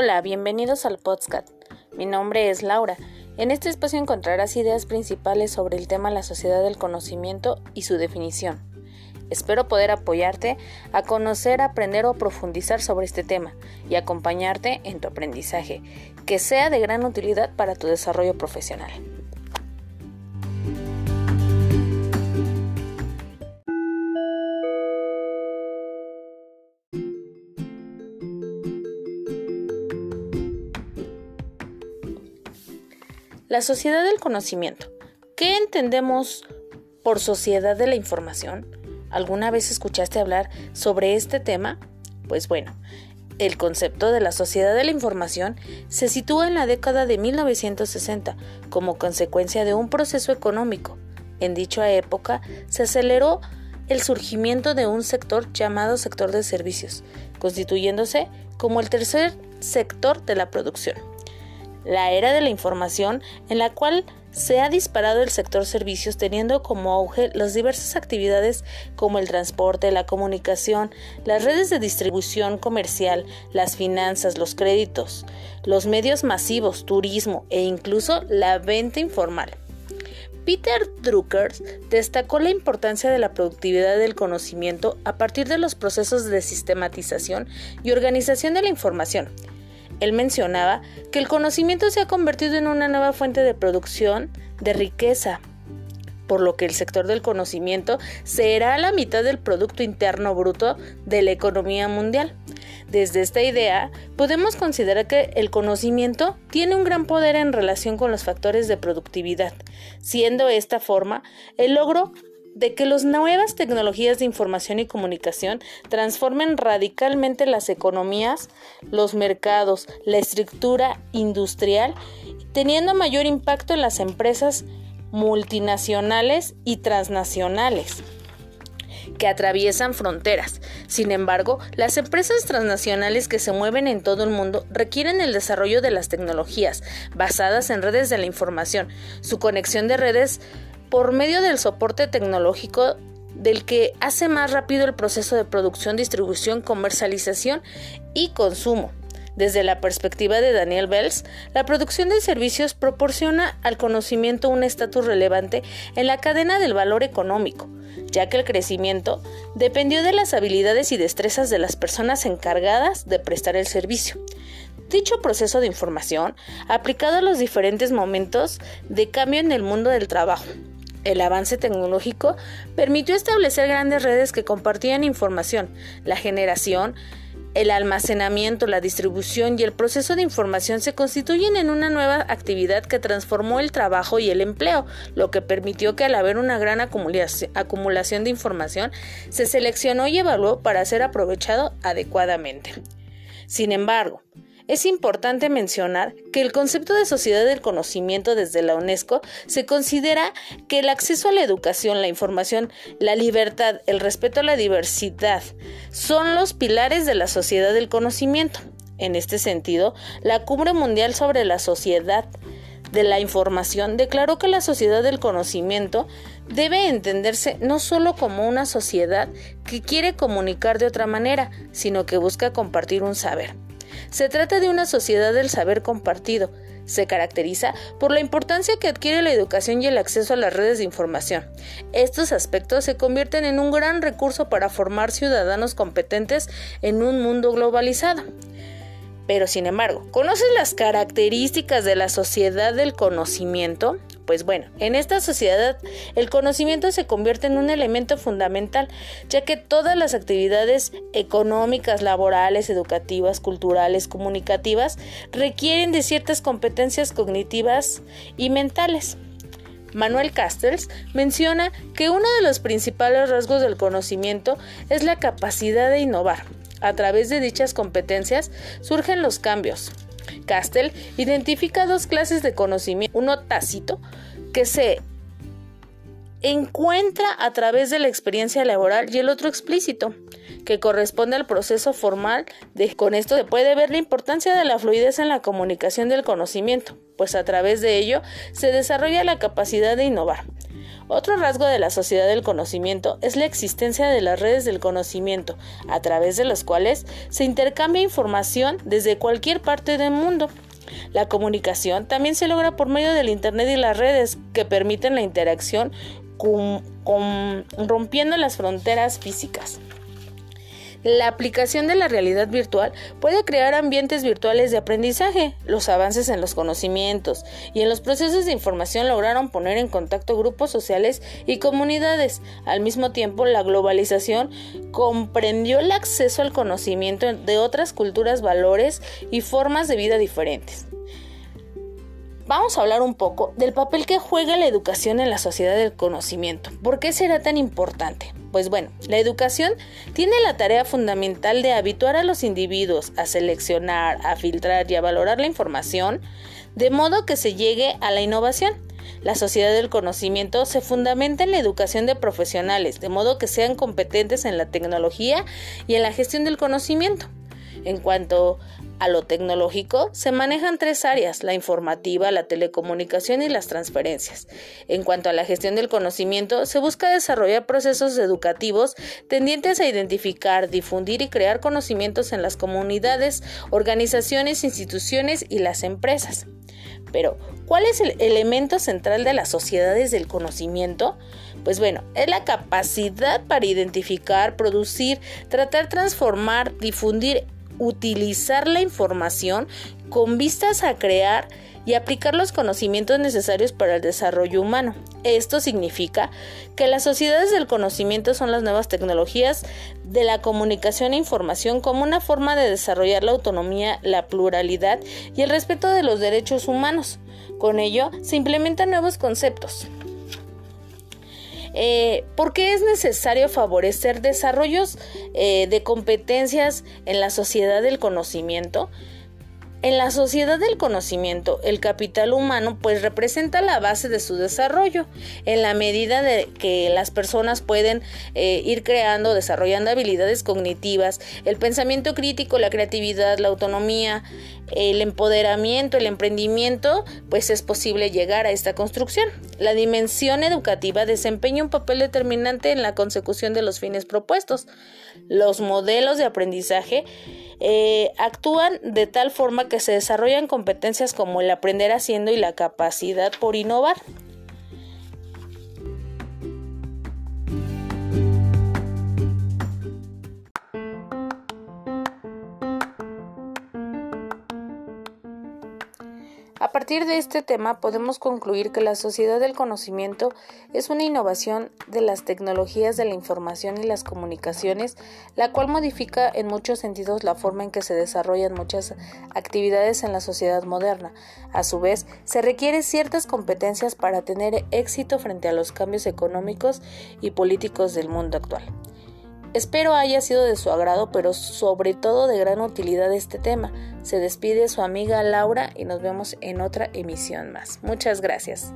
Hola, bienvenidos al podcast. Mi nombre es Laura. En este espacio encontrarás ideas principales sobre el tema la sociedad del conocimiento y su definición. Espero poder apoyarte a conocer, aprender o profundizar sobre este tema y acompañarte en tu aprendizaje, que sea de gran utilidad para tu desarrollo profesional. La sociedad del conocimiento. ¿Qué entendemos por sociedad de la información? ¿Alguna vez escuchaste hablar sobre este tema? Pues bueno, el concepto de la sociedad de la información se sitúa en la década de 1960 como consecuencia de un proceso económico. En dicha época se aceleró el surgimiento de un sector llamado sector de servicios, constituyéndose como el tercer sector de la producción la era de la información en la cual se ha disparado el sector servicios teniendo como auge las diversas actividades como el transporte, la comunicación, las redes de distribución comercial, las finanzas, los créditos, los medios masivos, turismo e incluso la venta informal. Peter Drucker destacó la importancia de la productividad del conocimiento a partir de los procesos de sistematización y organización de la información, él mencionaba que el conocimiento se ha convertido en una nueva fuente de producción de riqueza, por lo que el sector del conocimiento será la mitad del Producto Interno Bruto de la economía mundial. Desde esta idea, podemos considerar que el conocimiento tiene un gran poder en relación con los factores de productividad, siendo esta forma el logro de que las nuevas tecnologías de información y comunicación transformen radicalmente las economías, los mercados, la estructura industrial, teniendo mayor impacto en las empresas multinacionales y transnacionales que atraviesan fronteras. Sin embargo, las empresas transnacionales que se mueven en todo el mundo requieren el desarrollo de las tecnologías basadas en redes de la información, su conexión de redes por medio del soporte tecnológico del que hace más rápido el proceso de producción, distribución, comercialización y consumo. Desde la perspectiva de Daniel Bells, la producción de servicios proporciona al conocimiento un estatus relevante en la cadena del valor económico, ya que el crecimiento dependió de las habilidades y destrezas de las personas encargadas de prestar el servicio. Dicho proceso de información, aplicado a los diferentes momentos de cambio en el mundo del trabajo, el avance tecnológico permitió establecer grandes redes que compartían información, la generación, el almacenamiento, la distribución y el proceso de información se constituyen en una nueva actividad que transformó el trabajo y el empleo, lo que permitió que al haber una gran acumulación de información se seleccionó y evaluó para ser aprovechado adecuadamente. Sin embargo, es importante mencionar que el concepto de sociedad del conocimiento desde la UNESCO se considera que el acceso a la educación, la información, la libertad, el respeto a la diversidad son los pilares de la sociedad del conocimiento. En este sentido, la Cumbre Mundial sobre la Sociedad de la Información declaró que la sociedad del conocimiento debe entenderse no solo como una sociedad que quiere comunicar de otra manera, sino que busca compartir un saber. Se trata de una sociedad del saber compartido. Se caracteriza por la importancia que adquiere la educación y el acceso a las redes de información. Estos aspectos se convierten en un gran recurso para formar ciudadanos competentes en un mundo globalizado. Pero sin embargo, ¿conoces las características de la sociedad del conocimiento? Pues bueno, en esta sociedad el conocimiento se convierte en un elemento fundamental, ya que todas las actividades económicas, laborales, educativas, culturales, comunicativas requieren de ciertas competencias cognitivas y mentales. Manuel Castells menciona que uno de los principales rasgos del conocimiento es la capacidad de innovar a través de dichas competencias surgen los cambios. Castell identifica dos clases de conocimiento, uno tácito, que se encuentra a través de la experiencia laboral y el otro explícito, que corresponde al proceso formal de con esto se puede ver la importancia de la fluidez en la comunicación del conocimiento, pues a través de ello se desarrolla la capacidad de innovar. Otro rasgo de la sociedad del conocimiento es la existencia de las redes del conocimiento, a través de las cuales se intercambia información desde cualquier parte del mundo. La comunicación también se logra por medio del Internet y las redes que permiten la interacción rompiendo las fronteras físicas. La aplicación de la realidad virtual puede crear ambientes virtuales de aprendizaje. Los avances en los conocimientos y en los procesos de información lograron poner en contacto grupos sociales y comunidades. Al mismo tiempo, la globalización comprendió el acceso al conocimiento de otras culturas, valores y formas de vida diferentes vamos a hablar un poco del papel que juega la educación en la sociedad del conocimiento. ¿Por qué será tan importante? Pues bueno, la educación tiene la tarea fundamental de habituar a los individuos a seleccionar, a filtrar y a valorar la información, de modo que se llegue a la innovación. La sociedad del conocimiento se fundamenta en la educación de profesionales, de modo que sean competentes en la tecnología y en la gestión del conocimiento. En cuanto a lo tecnológico, se manejan tres áreas, la informativa, la telecomunicación y las transferencias. En cuanto a la gestión del conocimiento, se busca desarrollar procesos educativos tendientes a identificar, difundir y crear conocimientos en las comunidades, organizaciones, instituciones y las empresas. Pero, ¿cuál es el elemento central de las sociedades del conocimiento? Pues bueno, es la capacidad para identificar, producir, tratar, transformar, difundir utilizar la información con vistas a crear y aplicar los conocimientos necesarios para el desarrollo humano. Esto significa que las sociedades del conocimiento son las nuevas tecnologías de la comunicación e información como una forma de desarrollar la autonomía, la pluralidad y el respeto de los derechos humanos. Con ello se implementan nuevos conceptos. Eh, ¿Por qué es necesario favorecer desarrollos eh, de competencias en la sociedad del conocimiento? En la sociedad del conocimiento, el capital humano pues representa la base de su desarrollo, en la medida de que las personas pueden eh, ir creando, desarrollando habilidades cognitivas, el pensamiento crítico, la creatividad, la autonomía, el empoderamiento, el emprendimiento, pues es posible llegar a esta construcción. La dimensión educativa desempeña un papel determinante en la consecución de los fines propuestos. Los modelos de aprendizaje eh, actúan de tal forma que se desarrollan competencias como el aprender haciendo y la capacidad por innovar. A partir de este tema podemos concluir que la sociedad del conocimiento es una innovación de las tecnologías de la información y las comunicaciones, la cual modifica en muchos sentidos la forma en que se desarrollan muchas actividades en la sociedad moderna. A su vez, se requieren ciertas competencias para tener éxito frente a los cambios económicos y políticos del mundo actual. Espero haya sido de su agrado, pero sobre todo de gran utilidad este tema. Se despide su amiga Laura y nos vemos en otra emisión más. Muchas gracias.